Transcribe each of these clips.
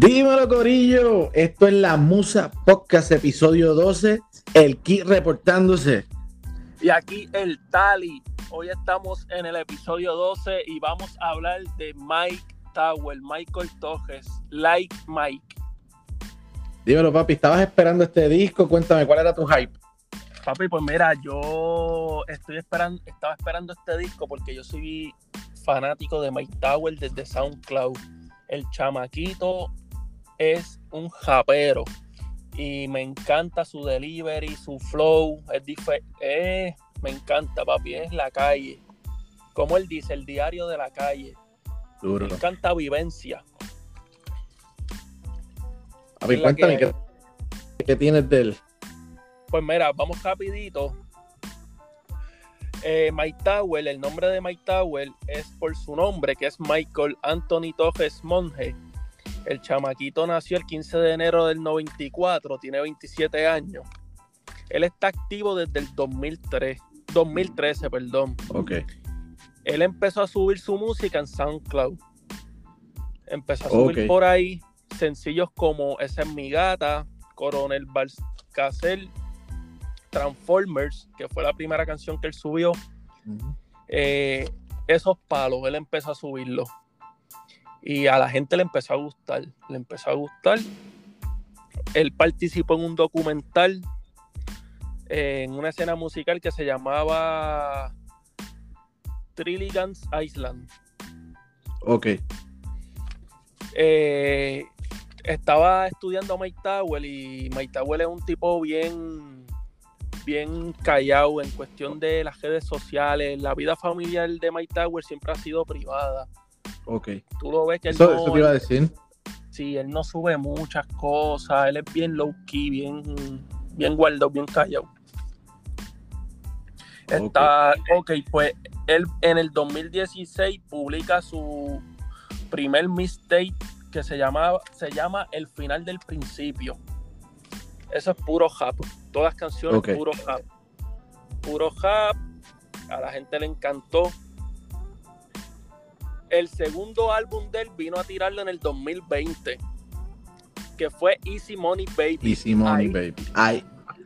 Dímelo, Corillo. Esto es la Musa Podcast, episodio 12. El Kit reportándose. Y aquí el Tali. Hoy estamos en el episodio 12 y vamos a hablar de Mike Tower, Michael Tojes, Like Mike. Dímelo, papi. ¿Estabas esperando este disco? Cuéntame, ¿cuál era tu hype? Papi, pues mira, yo estoy esperando, estaba esperando este disco porque yo soy fanático de Mike Tower desde SoundCloud. El chamaquito es un japero y me encanta su delivery, su flow, es eh, me encanta, papi, es la calle. Como él dice, el diario de la calle. Me encanta vivencia. A ver, cuéntame, ¿qué, tienes de él? Pues mira, vamos rapidito. Eh, Mike Tower, el nombre de Mike Tower es por su nombre, que es Michael Anthony Torres Monge el chamaquito nació el 15 de enero del 94, tiene 27 años. Él está activo desde el 2003, 2013, perdón. Ok. Él empezó a subir su música en SoundCloud. Empezó a subir por ahí sencillos como Esa es mi gata, Coronel Balcacel, Transformers, que fue la primera canción que él subió. Eh, esos palos, él empezó a subirlos. Y a la gente le empezó a gustar, le empezó a gustar. Él participó en un documental, en una escena musical que se llamaba Trilligans Island. Ok. Eh, estaba estudiando Mike Tower y Mike Tower es un tipo bien, bien callado en cuestión de las redes sociales. La vida familiar de Mike Tower siempre ha sido privada. Ok. Tú lo ves que él eso, no, te iba a decir. Sí, él no sube muchas cosas, él es bien low key, bien, bien guardado, bien callado. Está, ok, pues él en el 2016 publica su primer mistake que se, llama, se llama El final del principio. Eso es puro rap. Todas canciones puro rap. Puro rap. A la gente le encantó el segundo álbum de él vino a tirarlo en el 2020, que fue Easy Money Baby. Easy Money Baby. Ahí,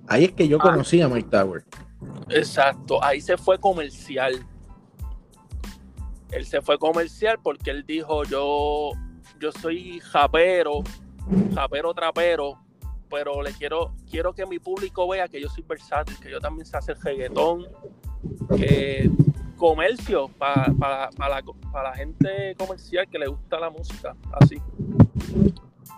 ahí, es que yo conocí a Mike Tower. Exacto, ahí se fue comercial. Él se fue comercial porque él dijo, yo, yo soy japero, japero trapero, pero le quiero, quiero que mi público vea que yo soy versátil, que yo también sé hacer reggaetón, que comercio para la, gente comercial que le gusta la música, así.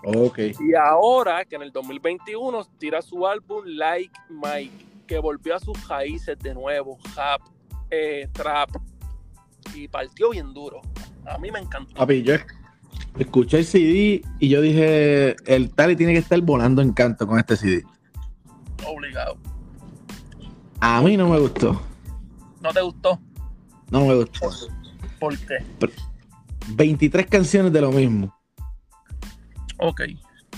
Ok. Y ahora que en el 2021 tira su álbum Like Mike, que volvió a sus raíces de nuevo, rap, eh, trap, y partió bien duro. A mí me encantó. Papi, yo escuché el CD y yo dije, el Tali tiene que estar volando en canto con este CD. Obligado. A mí no me gustó. ¿No te gustó? No me gustó. ¿Por qué? 23 canciones de lo mismo. Ok.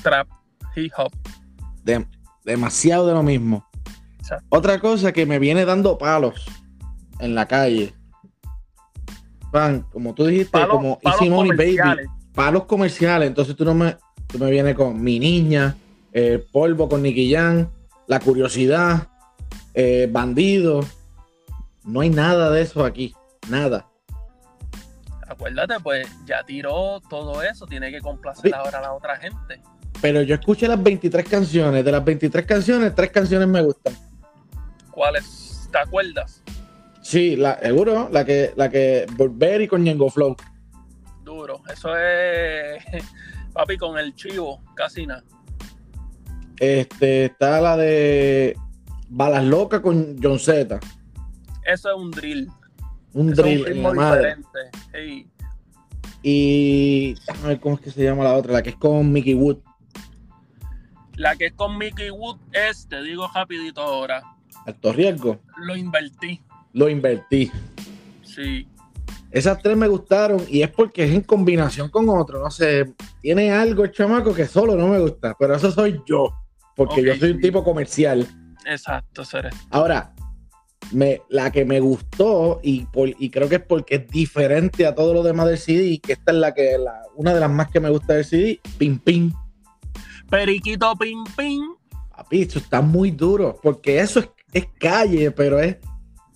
Trap, hip hop. demasiado de lo mismo. Otra cosa que me viene dando palos en la calle. Pan, como tú dijiste, como Easy Money Baby. Palos comerciales. Entonces tú no me, tú me vienes con Mi Niña, eh, Polvo con Nicky Jam, La Curiosidad, eh, Bandido. No hay nada de eso aquí. Nada. Acuérdate, pues ya tiró todo eso, tiene que complacer ahora a la otra gente. Pero yo escuché las 23 canciones, de las 23 canciones, tres canciones me gustan. ¿Cuáles? ¿Te acuerdas? Sí, la, seguro, la que, la que y con Ñengo Flow. Duro, eso es papi con el chivo, casi nada. Este, está la de Balas Locas con John Z. Eso es un drill. Un drill en la madre. Y a ver cómo es que se llama la otra, la que es con Mickey Wood. La que es con Mickey Wood es, te digo rapidito ahora. Alto riesgo. Lo invertí. Lo invertí. Sí. Esas tres me gustaron y es porque es en combinación con otro. No sé, tiene algo el chamaco que solo no me gusta, pero eso soy yo, porque yo soy un tipo comercial. Exacto, seré. Ahora, me, la que me gustó y, y creo que es porque es diferente a todo lo demás del CD, que esta es la que la, una de las más que me gusta del CD, Pim Pim. Periquito Pim Pim. Papi, esto está muy duro, porque eso es, es calle, pero es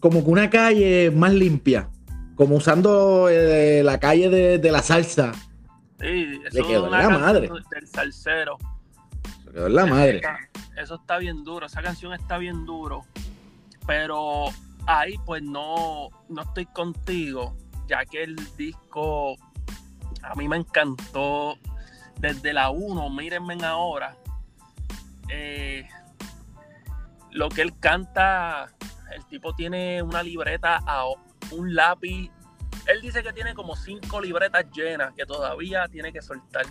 como que una calle más limpia, como usando eh, la calle de, la salsa. Sí, eso Le quedó en la madre. Del salsero. Se quedó en la madre. Eso está bien duro, esa canción está bien duro. Pero ahí pues no, no estoy contigo, ya que el disco a mí me encantó desde la 1, mírenme ahora. Eh, lo que él canta, el tipo tiene una libreta un lápiz. Él dice que tiene como cinco libretas llenas que todavía tiene que soltar.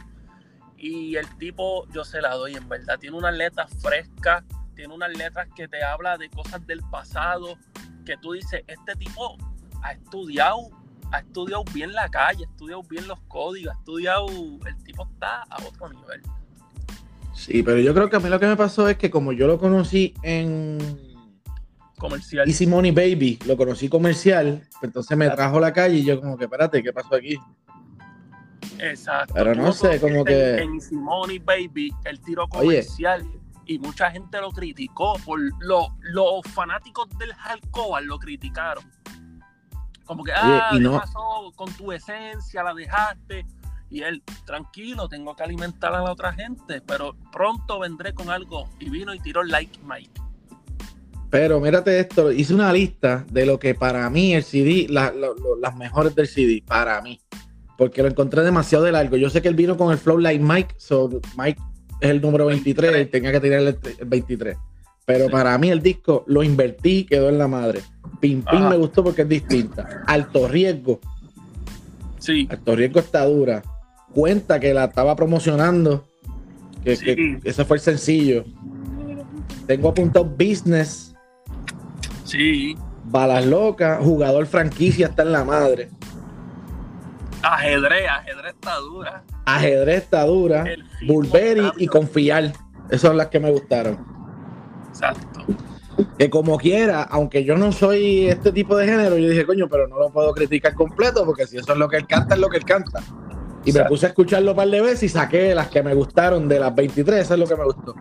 Y el tipo, yo se la doy en verdad. Tiene unas letras frescas, tiene unas letras que te habla de cosas del pasado, que tú dices, este tipo ha estudiado, ha estudiado bien la calle, ha estudiado bien los códigos, ha estudiado, el tipo está a otro nivel. Sí, pero yo creo que a mí lo que me pasó es que como yo lo conocí en comercial. Easy Money Baby, lo conocí comercial, entonces me trajo la calle y yo como que, espérate, ¿qué pasó aquí? Exacto. Pero no sé, como que... En Easy Money Baby, el tiro comercial y mucha gente lo criticó por lo, los fanáticos del hardcore lo criticaron. Como que, ah, ¿qué pasó con tu esencia? La dejaste. Y él, tranquilo, tengo que alimentar a la otra gente, pero pronto vendré con algo. Y vino y tiró like Mike. Pero mírate esto, hice una lista de lo que para mí el CD, las mejores del CD, para mí. Porque lo encontré demasiado de largo. Yo sé que él vino con el flow like Mike, so Mike es el número 23 y tenía que tirar el, 23. Pero para mí el disco lo invertí, quedó en la madre. Pim Pim me gustó porque es distinta. Alto riesgo. Sí. Alto riesgo está dura. Cuenta que la estaba promocionando. Que, ese fue el sencillo. Tengo apuntado business. Sí. Balas locas. Jugador franquicia está en la madre. Ajedrez, ajedrez está dura. Ajedrez está dura. Bulberi y confiar. Esas son las que me gustaron. Exacto. Que como quiera, aunque yo no soy este tipo de género, yo dije, coño, pero no lo puedo criticar completo, porque si eso es lo que él canta, es lo que él canta. Y me puse a escucharlo un par de veces y saqué las que me gustaron de las 23, eso es lo que me gustó.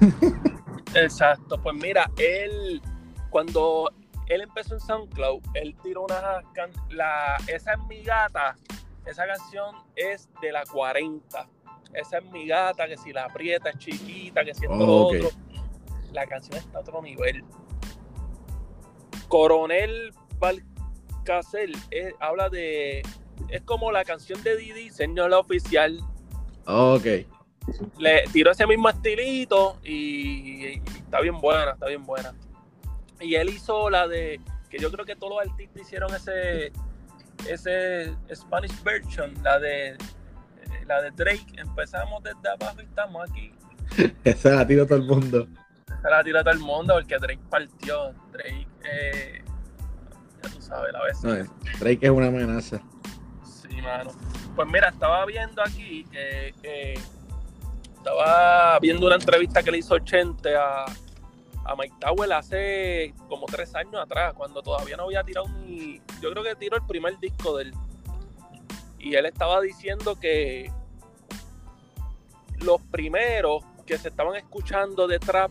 Exacto, pues mira, él, cuando él empezó en SoundCloud, él tiró una. La, esa es mi gata. Esa canción es de la 40. Esa es mi gata, que si la aprieta es chiquita, que si es todo otro. La canción está a otro nivel. Coronel Valcasel eh, habla de. Es como la canción de Didi, señor oficial. Ok. Le tiró ese mismo estilito y está bien buena, está bien buena. Y él hizo la de, que yo creo que todos los artistas hicieron ese, ese Spanish version, la de, la de Drake. Empezamos desde abajo y estamos aquí. Esa la tiró todo el mundo. Esa la tiró todo el mundo porque Drake partió. Drake, eh, ya tú sabes, la vez. Drake es una amenaza. Sí, mano. Pues mira, estaba viendo aquí que, estaba viendo una entrevista que le hizo 80 a a Mike Tower hace como tres años atrás, cuando todavía no había tirado ni. Yo creo que tiró el primer disco de él. Y él estaba diciendo que los primeros que se estaban escuchando de trap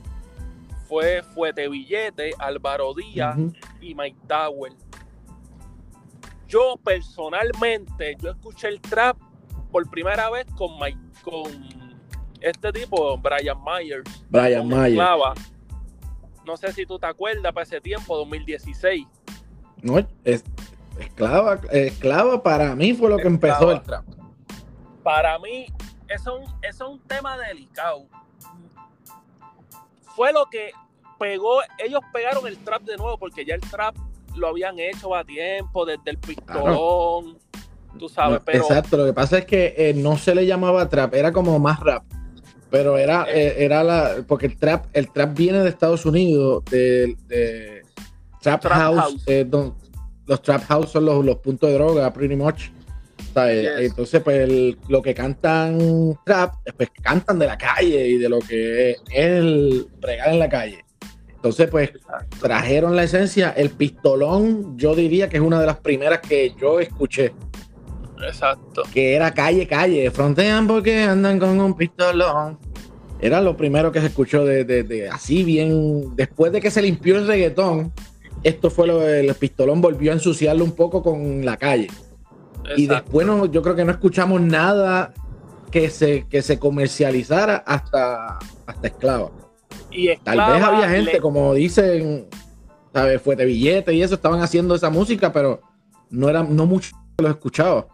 fue Fuete Billete, Álvaro Díaz y Mike Tower. Yo personalmente, yo escuché el trap por primera vez con Mike, con este tipo, Brian Myers. Brian Myers. No sé si tú te acuerdas para ese tiempo, 2016. No, es, esclava, esclava para mí fue lo que empezó el trap. Para mí, eso, es un tema delicado. Fue lo que pegó, ellos pegaron el trap de nuevo, porque ya el trap lo habían hecho a tiempo, desde el pistolón, tú sabes, pero... Exacto, lo que pasa es que eh, no se le llamaba trap, era como más rap. Pero era, eh. Eh, era la. Porque el trap, el trap viene de Estados Unidos, de, Trap, House. Eh, los Trap House son los, los, puntos de droga, pretty much. Entonces, pues lo que cantan trap, pues cantan de la calle y de lo que es el pregar en la calle. Entonces, pues trajeron la esencia. El pistolón, yo diría que es una de las primeras que yo escuché. Exacto. Que era calle, calle. Frontean porque andan con un pistolón. Era lo primero que se escuchó de, así bien. Después de que se limpió el reggaetón, esto fue lo el pistolón volvió a ensuciarlo un poco con la calle. Y después no, yo creo que no escuchamos nada que se, que se comercializara hasta, hasta esclava. Y Tal vez había gente, como dicen, ¿sabes? Fuete billete y eso, estaban haciendo esa música, pero no era, no mucho los escuchaba.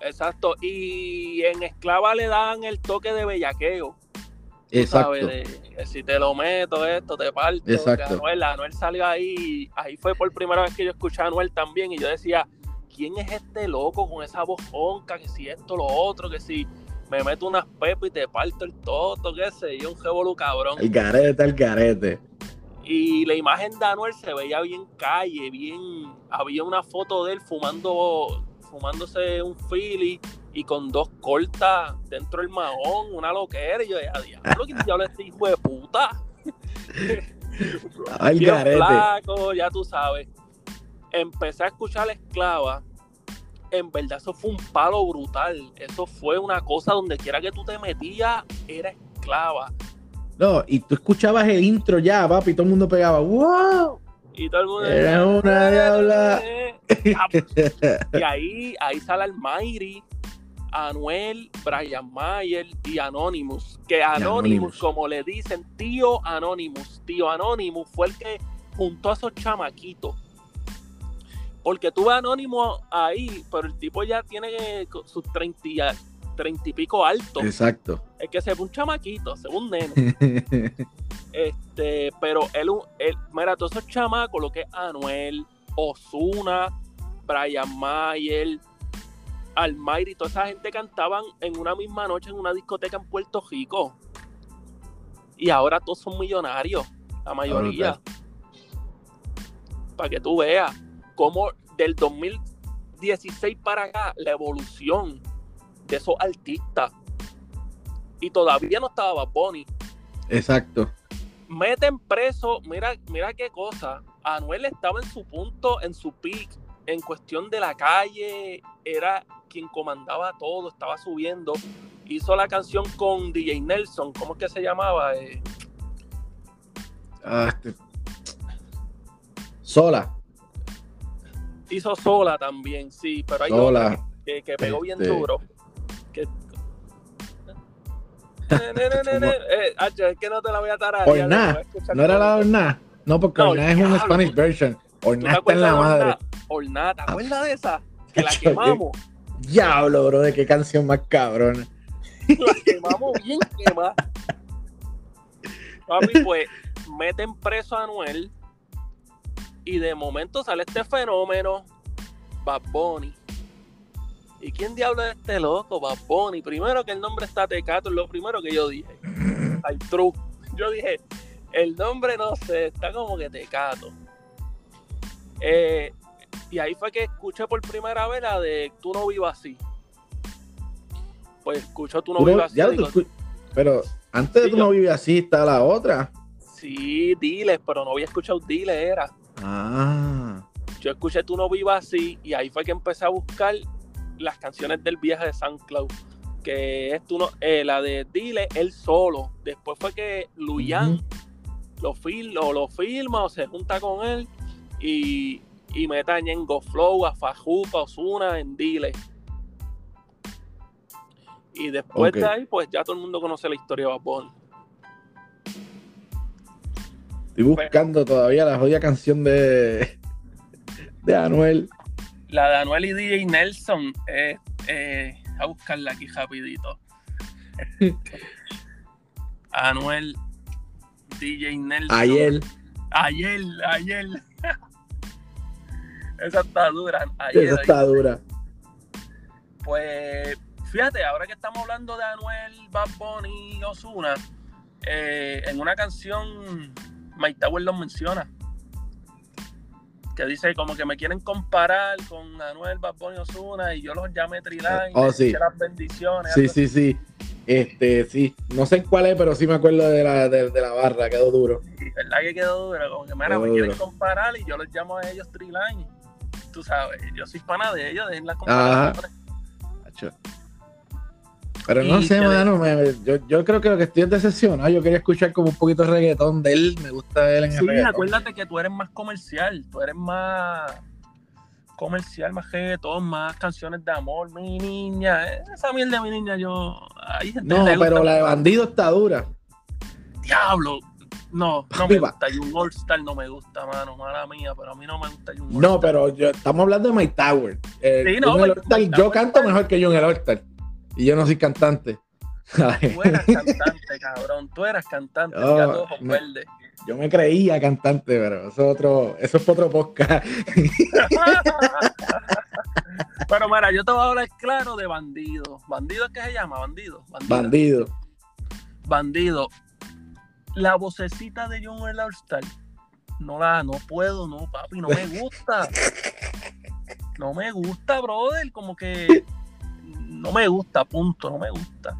Exacto, y en Esclava le dan el toque de bellaqueo. Exacto. si te lo meto, esto te parto. Exacto. Anuel, Anuel salió ahí, ahí fue por primera vez que yo escuché a Anuel también, y yo decía, ¿quién es este loco con esa voz honca? Que si esto, lo otro, que si me meto unas pepas y te parto el toto, qué sé yo, un jebolu cabrón. El garete, el garete. Y la imagen de Anuel se veía bien calle, bien. Había una foto de él fumando, fumándose un Philly y con dos cortas dentro del mahón, una loquera. Y yo decía, diablo, ¿quién diablo este hijo de puta? Ay, garete. Flaco, ya tú sabes. Empecé a escuchar la esclava en verdad eso fue un palo brutal. Eso fue una cosa donde quiera que tú te metías, era esclava. No, y tú escuchabas el intro ya, papi, y todo el mundo pegaba, ¡wow! Y todo el mundo Era una diabla. y ahí, ahí sale el Mayri, Anuel, Brian Mayer y Anonymous. Que Anonymous, como le dicen, tío Anonymous. Tío Anonymous fue el que juntó a esos chamaquitos porque tú ves Anónimo ahí, pero el tipo ya tiene sus 30 y, pico alto. Exacto. Es que se ve un chamaquito, se ve un nene. este, pero él, él, mira, todos esos chamacos, lo que es Anuel, Osuna, Brian Mayer, Almayri, toda esa gente cantaban en una misma noche en una discoteca en Puerto Rico. Y ahora todos son millonarios, la mayoría. Para que tú veas como del 2016 para acá, la evolución de esos artistas. Y todavía no estaba Bad Exacto. Meten preso, mira, mira qué cosa. Anuel estaba en su punto, en su peak, en cuestión de la calle, era quien comandaba todo, estaba subiendo. Hizo la canción con DJ Nelson, ¿cómo es que se llamaba? Eh, ah, este. Sola hizo sola también, sí, pero hay sola. que, que, pegó bien este. duro. Que... eh, es que no te la voy a tarar. Orná, no era la Orná. No, porque no, Orná es una Spanish version. Está en la madre. ¿te acuerdas de esa? Que la quemamos. Diablo, bro, de qué canción más cabrona. la quemamos bien quemada. Papi, pues meten preso a Anuel y de momento sale este fenómeno, Bad Bunny. ¿Y quién diablo es este loco, Bad Bunny? Primero que el nombre está Tecato, es lo primero que yo dije. Ay, true. Yo dije, el nombre no sé, está como que Tecato. Eh, y ahí fue que escuché por primera vez la de Tú no vivas así. Pues escucho Tú no vivas así. pero antes de Tú no vivas así está la otra. Sí, Diles, pero no había escuchado Diles, era. Ah. Yo escuché Tú no vivas así y ahí fue que empecé a buscar las canciones del viaje de San Cloud. Que es tú no, eh, la de Dile, él solo. Después fue que Luyan lo, lo filma o se junta con él y, y mete a Ñengo Flow, a Fajupa, Osuna en Dile. Y después de ahí, pues ya todo el mundo conoce la historia de Bad Estoy buscando todavía la jodida canción de, de Anuel. La de Anuel y DJ Nelson. Eh, eh, a buscarla aquí rapidito. Anuel, DJ Nelson. Ayer. Ayer, ayer. Esa está dura. Ayer, Esa está dura. Pues fíjate, ahora que estamos hablando de Anuel, Bad Bunny y Osuna, eh, en una canción Mike Tower los menciona. Que dice como que me quieren comparar con Anuel, Bad Bunny Osuna y yo los llamé Triline, oh, sí. las bendiciones. Sí, sí, sí. Este, sí, no sé cuál es, pero sí me acuerdo de la, de, la barra, quedó duro. Sí, ¿Verdad que quedó duro? Como que, mira, me quieren comparar y yo les llamo a ellos Triline. Tú sabes, yo soy pana de ellos, de la comparación. Pero no sé, mano, yo, yo, creo que lo que estoy es decepcionado. Yo quería escuchar como un poquito de reggaetón de él, me gusta él en el Sí, acuérdate que tú eres más comercial, tú eres más comercial, más reggaetón, más canciones de amor, mi niña. Esa mierda de mi niña, yo. no, pero la de bandido está dura. Diablo, no, no me gusta. Y un All Star no me gusta, mano. Mala mía, pero a mí no me gusta un All No, pero yo, estamos hablando de My Tower. Eh, sí, no, yo canto mejor que yo en el All Star. Y yo no soy cantante. Tú eras cantante, cabrón. Tú eras cantante. Oh, me, yo me creía cantante, pero eso es otro, eso es otro podcast. pero mira, yo te voy a hablar claro de bandido. ¿Bandido es que se llama? Bandido. Bandido. Bandido. La vocecita de John All Star. No la, no puedo, no, papi, no me gusta. No me gusta, brother. Como que no me gusta, punto, no me gusta.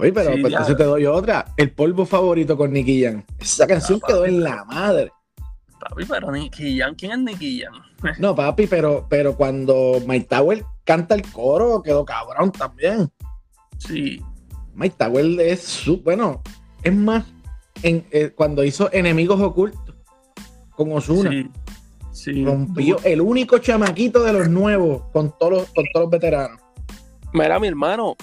Mí, pero pues, entonces te doy otra. El polvo favorito con Nicky Jam. Esa canción quedó en la madre. Papi, pero Nicky Jam, ¿quién es Nicky Jam? no, papi, pero, pero cuando Mike Tower canta el coro, quedó cabrón también. Sí. Mike Tower es su, bueno, es más, en, eh, cuando hizo Enemigos Ocultos con Osuna. Sí. Sí. Rompió el único chamaquito de los nuevos con todos con todos los veteranos. Mira, mi hermano,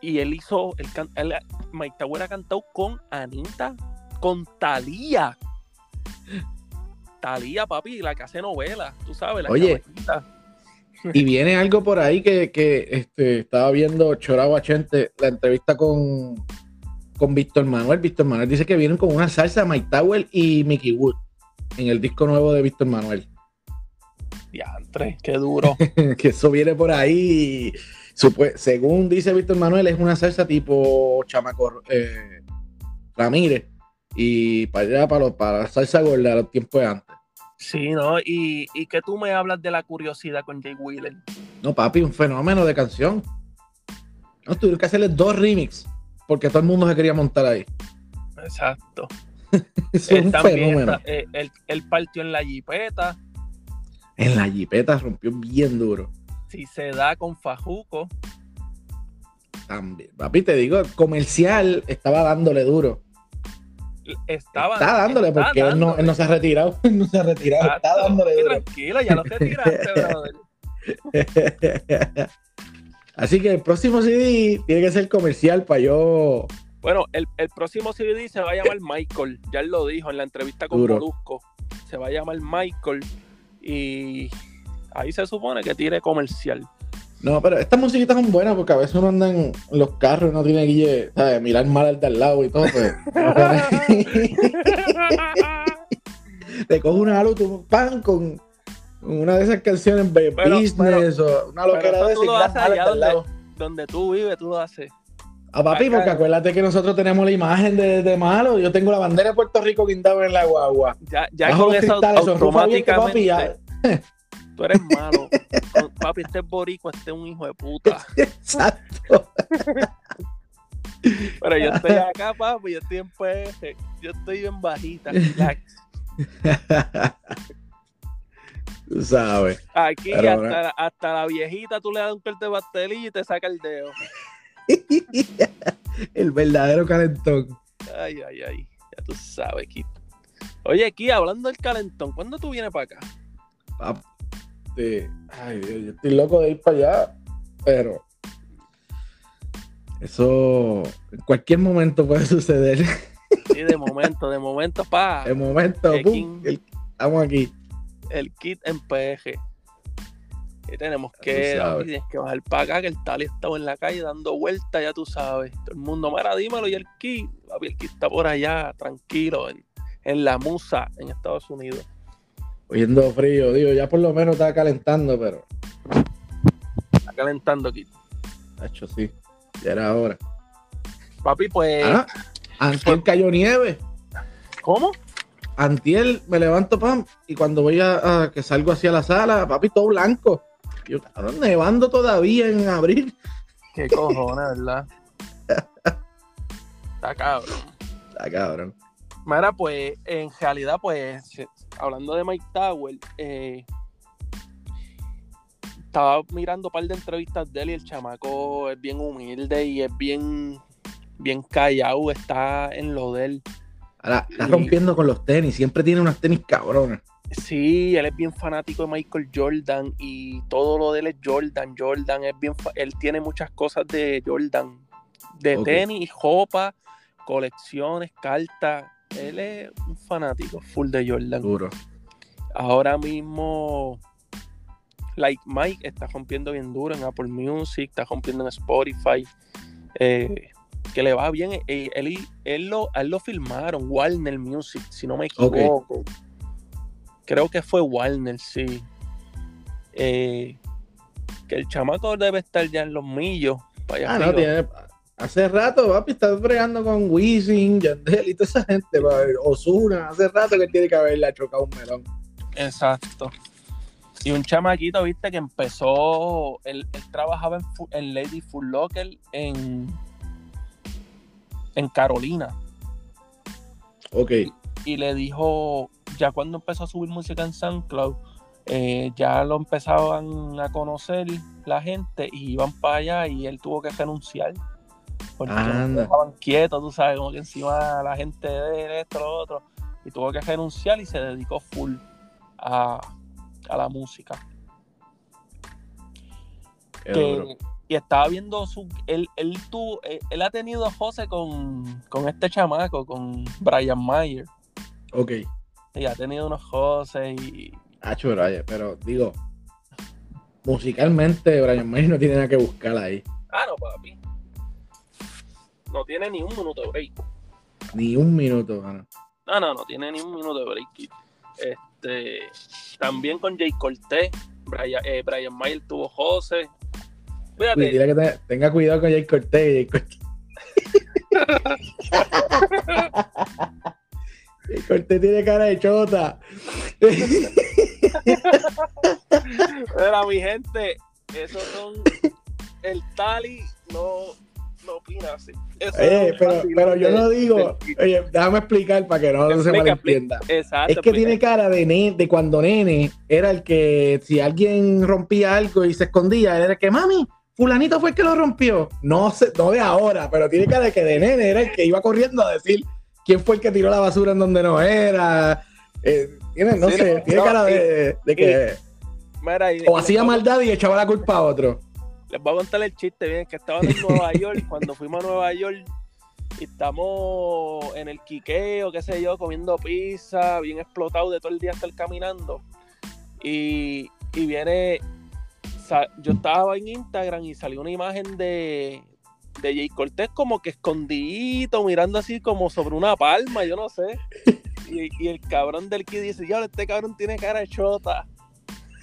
y él hizo, el, el Mike Tower ha cantado con Anita, con Talía. Talía, papi, la que hace novela, tú sabes, la Oye, y viene algo por ahí que, este, estaba viendo Choragua Chente, la entrevista con, con Víctor Manuel. Víctor Manuel dice que vienen con una salsa Mike Tower y Mickey Wood en el disco nuevo de Víctor Manuel. Diantre, qué duro. que eso viene por ahí. según dice Víctor Manuel, es una salsa tipo chamaco eh, Ramírez. Y para allá, para, para la salsa gorda, los tiempos de antes. Sí, ¿no? Y, y que tú me hablas de la curiosidad con Jay Wheeler. No, papi, un fenómeno de canción. No, tuvieron que hacerle dos remix porque todo el mundo se quería montar ahí. Exacto. es un fenómeno. Eh, él, partió en la jipeta en la jipeta rompió bien duro. Si se da con Fajuco. También. Papi, te digo, comercial estaba dándole duro. Estaba está dándole porque Él, no, se ha retirado. no se ha retirado. Está dándole duro. Tranquilo, ya lo retiraste, brother. Así que el próximo CD tiene que ser comercial para yo. Bueno, el, próximo CD se va a llamar Michael. Ya él lo dijo en la entrevista con Molusco. Se va a llamar Michael y ahí se supone que tiene comercial. No, pero estas musiquitas son buenas porque a veces uno anda en los carros y no tiene que mirar mal al de al lado y todo. Pues, Te coge una auto, pan con una de esas canciones de business o una loquera de donde, donde tú vives, tú lo haces. A papi, porque acuérdate que nosotros tenemos la imagen de, malo. Yo tengo la bandera de Puerto Rico guindada en la guagua. Ya, ya con eso automáticamente. Tú eres malo. papi, este es borico, este es un hijo de puta. Exacto. Pero yo estoy acá, papi, yo estoy en PS. Yo estoy en bajita, Tú sabes. Aquí hasta, hasta, la viejita tú le das un corte de pastelillo y te saca el dedo. el verdadero calentón. Ay, ay, ay. Ya tú sabes, Kit. Oye, aquí hablando del calentón, ¿cuándo tú vienes para acá? ay, yo estoy loco de ir para allá, pero eso en cualquier momento puede suceder. Sí, de momento, de momento, pa. De momento, estamos aquí. El kit en PG tenemos que, tienes que bajar para acá, que el Tali estaba en la calle dando vueltas, ya tú sabes. Todo el mundo, mira, dímelo, y el Ki, el Ki está por allá, tranquilo, en, la Musa, en Estados Unidos. Oyendo frío, digo, ya por lo menos está calentando, pero. Está calentando, Ki. hecho, sí, ya era hora. Papi, pues. Ah, antiel pues cayó nieve. ¿Cómo? Antiel me levanto, pam, y cuando voy a, a que salgo hacia la sala, papi, todo blanco. Yo, nevando todavía en abril. Qué cojones, ¿verdad? Está cabrón. Está cabrón. Mira, pues en realidad, pues hablando de Mike Tower, eh, estaba mirando un par de entrevistas de él y el chamaco es bien humilde y es bien, bien callado, está en lo de él. Ahora, está rompiendo con los tenis, siempre tiene unas tenis cabronas. Sí, él es bien fanático de Michael Jordan y todo lo de él es Jordan, Jordan, es bien, él tiene muchas cosas de Jordan, de tenis, ropa, colecciones, cartas, él es un fanático full de Jordan. Duro. Ahora mismo, Like Mike está rompiendo bien duro en Apple Music, está rompiendo en Spotify. Eh, que le va bien. Eh, él, él, lo, él lo filmaron, Warner Music, si no me equivoco. Creo que fue Warner, sí. Eh, que el chamaco debe estar ya en los millos. ah, no, tiene, Hace rato, papi, está bregando con Wisin, Yandel y toda esa gente, Osuna. Hace rato que tiene que haberle chocado un melón. Exacto. Y un chamaquito, viste, que empezó, él, trabajaba en, Lady Full Locker en, en Carolina. Ok. Y, le dijo, ya cuando empezó a subir música en SoundCloud, eh, ya lo empezaban a conocer la gente y iban para allá y él tuvo que renunciar porque estaban quietos, tú sabes, como que encima la gente de esto, lo otro, y tuvo que renunciar y se dedicó full a, la música. Y estaba viendo su. Él, él, tuvo, él, ha tenido a José con, con, este chamaco, con Brian Mayer. Ok. Y ha tenido unos José y. Ah, Brian, pero digo, musicalmente Brian Mayer no tiene nada que buscar ahí. Ah, no, papi no tiene ni un minuto de break. Ni un minuto. No, no, no tiene ni un minuto de break. Este, también con Jay Cortés, Brian, eh, Brian Mayer tuvo José. Fíjate. que tenga cuidado con Jay Cortés. Jay Cortés. Jay Cortés tiene cara de chota. Mira, mi gente, esos son el Tali, no no opina así. pero, yo no digo, oye, déjame explicar para que no, se malentienda. es que tiene cara de, de cuando nene era el que si alguien rompía algo y se escondía, era el que, mami, fulanito fue el que lo rompió. No, sé, no de ahora, pero tiene cara de que de nene era el que iba corriendo a decir quién fue el que tiró la basura en donde no era. Eh, tiene, no sé, tiene cara de, que... o hacía maldad y echaba la culpa a otro les voy a contar el chiste bien, que estaban en Nueva York, cuando fuimos a Nueva York y estamos en el quiqueo, qué sé yo, comiendo pizza, bien explotado de todo el día estar caminando. Y, y viene, yo estaba en Instagram y salió una imagen de, de Jay Cortés como que escondidito, mirando así como sobre una palma, yo no sé. Y, el cabrón del que dice, ya este cabrón tiene cara de chota.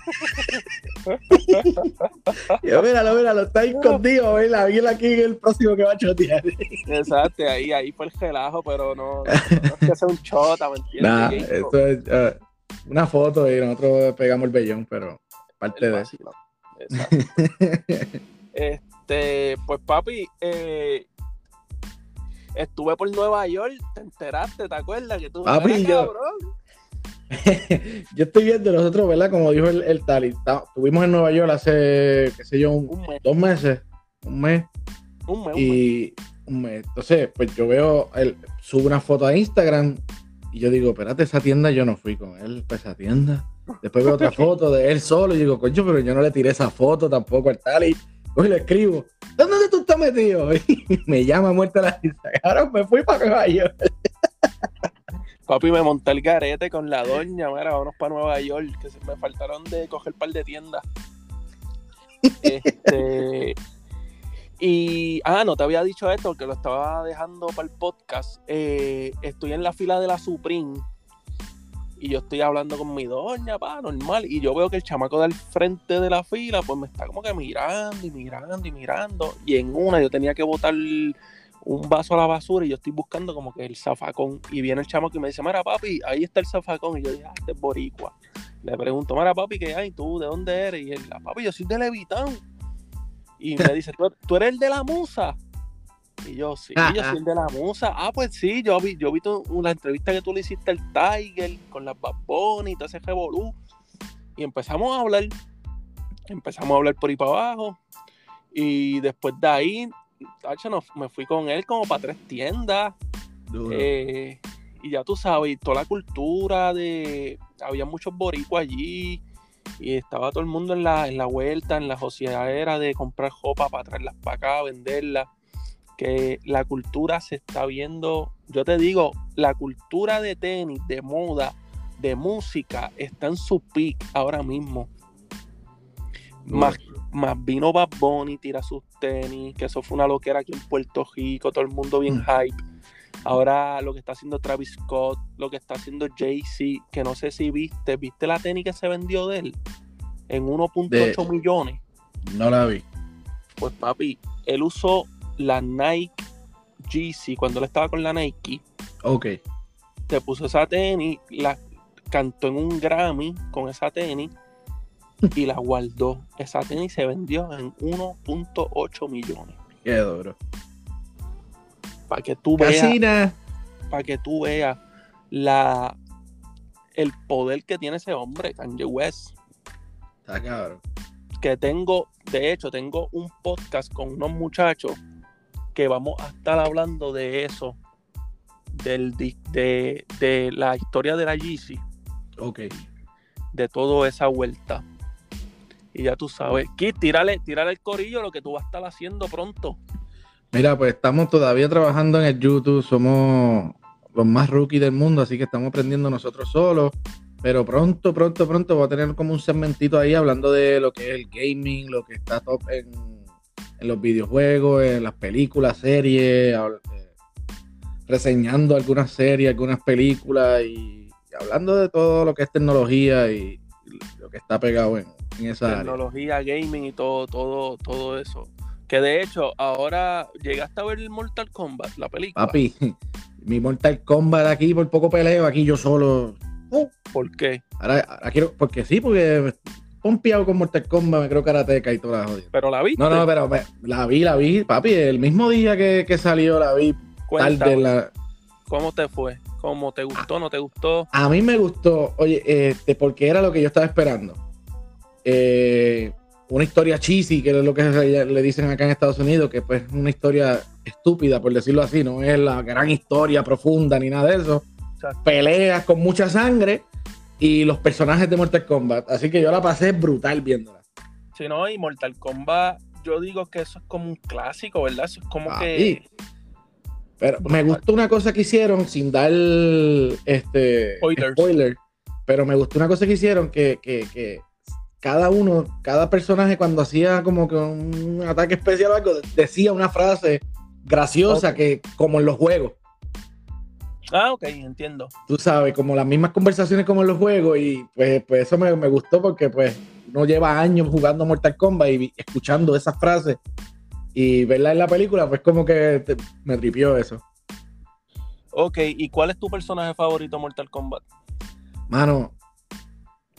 Yo, míralo, míralo, está escondido, la vi aquí en el próximo que va a chotear. Exacto, ahí, ahí fue el relajo, pero no, no, es que sea un chota, ¿me entiendes? esto es uh, una foto y nosotros pegamos el vellón, pero parte de eso. este, pues papi, eh, estuve por Nueva York, te enteraste, ¿te acuerdas? Que tú papi, yo, yo estoy viendo nosotros, ¿verdad? Como dijo el, el Tali, estuvimos en Nueva York hace, qué sé yo, dos meses, un mes. Un mes. Y un mes. Entonces, pues yo veo, él sube una foto a Instagram y yo digo, espérate, esa tienda yo no fui con él para esa tienda. Después veo otra foto de él solo y digo, coño, pero yo no le tiré esa foto tampoco al Tali. Hoy le escribo, ¿dónde tú estás metido? Y me llama muerta la Instagram. Ahora me fui para Nueva York. Papi, me monté el garete con la doña, mira, vámonos para Nueva York, que me faltaron de coger par de tiendas. Este, y, ah, no te había dicho esto porque lo estaba dejando para el podcast. Eh, estoy en la fila de la Supreme y yo estoy hablando con mi doña, pa, normal. Y yo veo que el chamaco del frente de la fila, pues me está como que mirando y mirando y mirando. Y en una yo tenía que botar un vaso a la basura y yo estoy buscando como que el zafacón. Y viene el chamo que me dice, mira papi, ahí está el zafacón. Y yo dije, ah, este es boricua. Le pregunto, mira papi, ¿qué hay? ¿Tú de dónde eres? Y él, ah, papi, yo soy de Levitán. Y me dice, ¿Tú, eres el de la musa. Y yo, sí, yo soy de la musa. Ah, pues sí, yo vi, yo vi una entrevista que tú le hiciste al Tiger con las Bad y todo ese revolú. Y empezamos a hablar. Empezamos a hablar por ahí para abajo. Y después de ahí, me fui con él como para tres tiendas. Eh, y ya tú sabes, toda la cultura de. Había muchos boricuas allí. Y estaba todo el mundo en la, en la vuelta, en la era de comprar ropa para traerlas para acá, venderla. Que la cultura se está viendo. Yo te digo, la cultura de tenis, de moda, de música, está en su peak ahora mismo. Más, más vino Bad Bunny, tira sus tenis, que eso fue una loquera aquí en Puerto Rico, todo el mundo bien mm. hype. Ahora lo que está haciendo Travis Scott, lo que está haciendo Jay-Z, que no sé si viste, ¿viste la tenis que se vendió de él? En 1.8 millones. No la vi. Pues papi, él usó la Nike GC cuando él estaba con la Nike. Ok. Se puso esa tenis, la cantó en un Grammy con esa tenis y la guardó. Esa tenis se vendió en 1.8 millones. Qué duro. Para que tú veas. Para que tú veas la el poder que tiene ese hombre, Kanye West. Está cabrón. Que tengo, de hecho, tengo un podcast con unos muchachos que vamos a estar hablando de eso, del, de, de la historia de la Yeezy. Ok. De toda esa vuelta. Y ya tú sabes, Kit, tírale, tírale el corillo lo que tú vas a estar haciendo pronto. Mira, pues estamos todavía trabajando en el YouTube, somos los más rookies del mundo, así que estamos aprendiendo nosotros solos. Pero pronto, pronto, pronto voy a tener como un segmentito ahí hablando de lo que es el gaming, lo que está top en, los videojuegos, en las películas, series, eh, reseñando algunas series, algunas películas y, hablando de todo lo que es tecnología y, lo que está pegado en, esa tecnología, gaming y todo, todo, todo eso. Que de hecho, ahora llegaste a ver el Mortal Kombat, la película. Papi, mi Mortal Kombat aquí por poco peleo, aquí yo solo. Uh, ¿Por qué? Ahora, quiero, porque sí, porque pompeado con Mortal Kombat, me creo karateca y toda la jodida. Pero la vi. No, no, pero la vi, la vi, papi. El mismo día que, salió la vi. la... ¿Cómo te fue? ¿Cómo te gustó? ¿No te gustó? A mí me gustó, oye, este, porque era lo que yo estaba esperando. Eh, una historia cheesy, que es lo que le dicen acá en Estados Unidos, que pues es una historia estúpida, por decirlo así, no es la gran historia profunda ni nada de eso. Peleas con mucha sangre y los personajes de Mortal Kombat. Así que yo la pasé brutal viéndola. Sí, no, y Mortal Kombat, yo digo que eso es como un clásico, ¿verdad? Eso es como que. Pero me gustó una cosa que hicieron sin dar este spoiler. Pero me gustó una cosa que hicieron que, que, que cada uno, cada personaje cuando hacía como que un ataque especial o algo, decía una frase graciosa que como en los juegos. Ah, ok, entiendo. Tú sabes, como las mismas conversaciones como en los juegos y pues, pues eso me, gustó porque pues uno lleva años jugando Mortal Kombat y escuchando esas frases y verla en la película, pues como que me tripió eso. Ok, ¿y cuál es tu personaje favorito Mortal Kombat? Mano,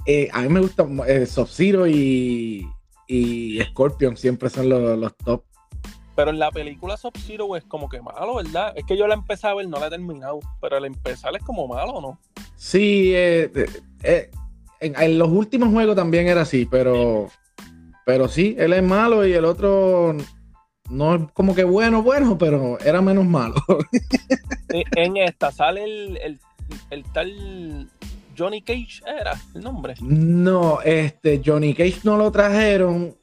eh, a mí me gusta eh, Sub-Zero y, Scorpion, siempre son los, top. Pero en la película Sub-Zero es como que malo, ¿verdad? Es que yo la empecé a ver, no la he terminado, pero el empezar es como malo, ¿no? Sí, eh, en, los últimos juegos también era así, pero, pero sí, él es malo y el otro no es como que bueno, bueno, pero era menos malo. en esta sale el, el tal Johnny Cage era el nombre. No, este, Johnny Cage no lo trajeron.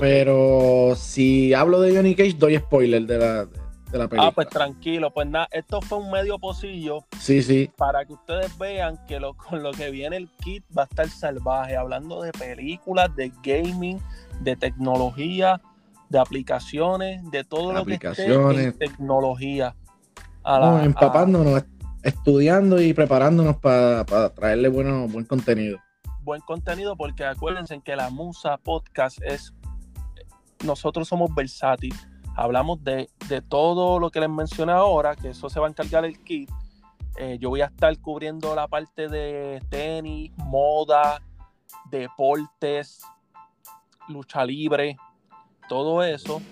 Pero si hablo de Johnny Cage, doy spoiler de la, de la película. Ah, pues tranquilo, pues nada, esto fue un medio pocillo. Sí, sí. Para que ustedes vean que lo, con lo que viene el kit va a estar salvaje, hablando de películas, de gaming, de tecnología, de aplicaciones, de todo lo que esté en tecnología. no, empapándonos estudiando y preparándonos para traerle bueno, buen contenido. Buen contenido porque acuérdense que la Musa Podcast es, nosotros somos versátiles. Hablamos de, todo lo que les mencioné ahora, que eso se va a encargar el kit. Eh, yo voy a estar cubriendo la parte de tenis, moda, deportes, lucha libre, todo eso.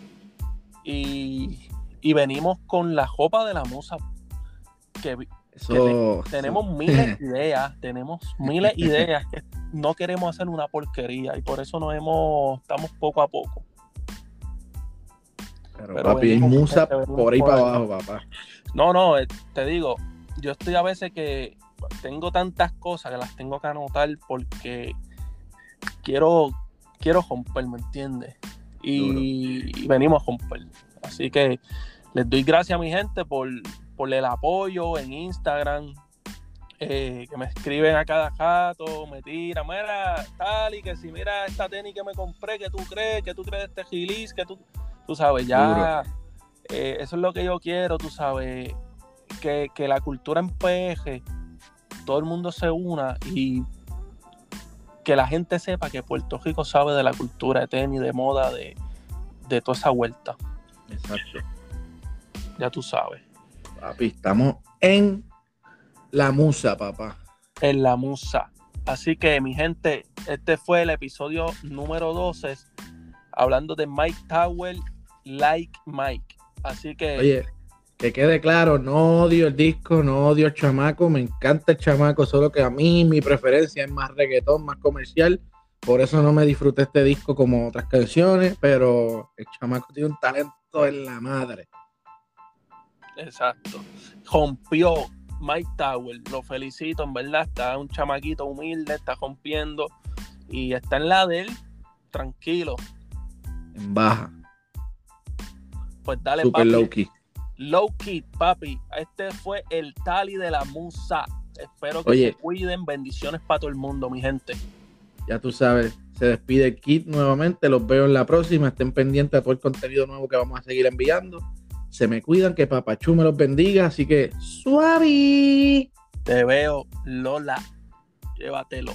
Y Y venimos con la jopa de la musa. Que, tenemos miles de ideas, tenemos miles de ideas que no queremos hacer una porquería y por eso nos hemos, estamos poco a poco. Pero, papi, hay musa por ahí para abajo, papá. No, no, eh, te digo, yo estoy a veces que tengo tantas cosas que las tengo que anotar porque quiero, quiero romper, ¿me entiendes? Y, venimos a romper. Así que les doy gracias a mi gente por, por el apoyo en Instagram, eh, que me escriben a cada jato, me tiran, mira, tal y que si mira esta tenis que me compré, que tú crees, que tú crees de este gilis, que tú, tú sabes, ya, eh, eso es lo que yo quiero, tú sabes, que, la cultura empeje, todo el mundo se una y que la gente sepa que Puerto Rico sabe de la cultura de tenis, de moda, de, de toda esa vuelta. Exacto. Ya tú sabes. Papi, estamos en la musa, papá. En la musa. Así que, mi gente, este fue el episodio número 12, hablando de Mike Tower, Like Mike. Así que. Oye, que quede claro, no odio el disco, no odio el chamaco, me encanta el chamaco, solo que a mí mi preferencia es más reggaetón, más comercial. Por eso no me disfruté este disco como otras canciones, pero el chamaco tiene un talento en la madre. Exacto. Rompió Mike Tower, lo felicito, en verdad, está un chamaquito humilde, está rompiendo y está en la de él, tranquilo. En baja. Pues dale, Super low key. Low key, papi. Este fue el tali de la musa. Espero que se cuiden. Bendiciones para todo el mundo, mi gente. Ya tú sabes, se despide el kit nuevamente. Los veo en la próxima. Estén pendientes de todo el contenido nuevo que vamos a seguir enviando. Se me cuidan, que Papachú me los bendiga. Así que, suave. Te veo, Lola. Llévatelo.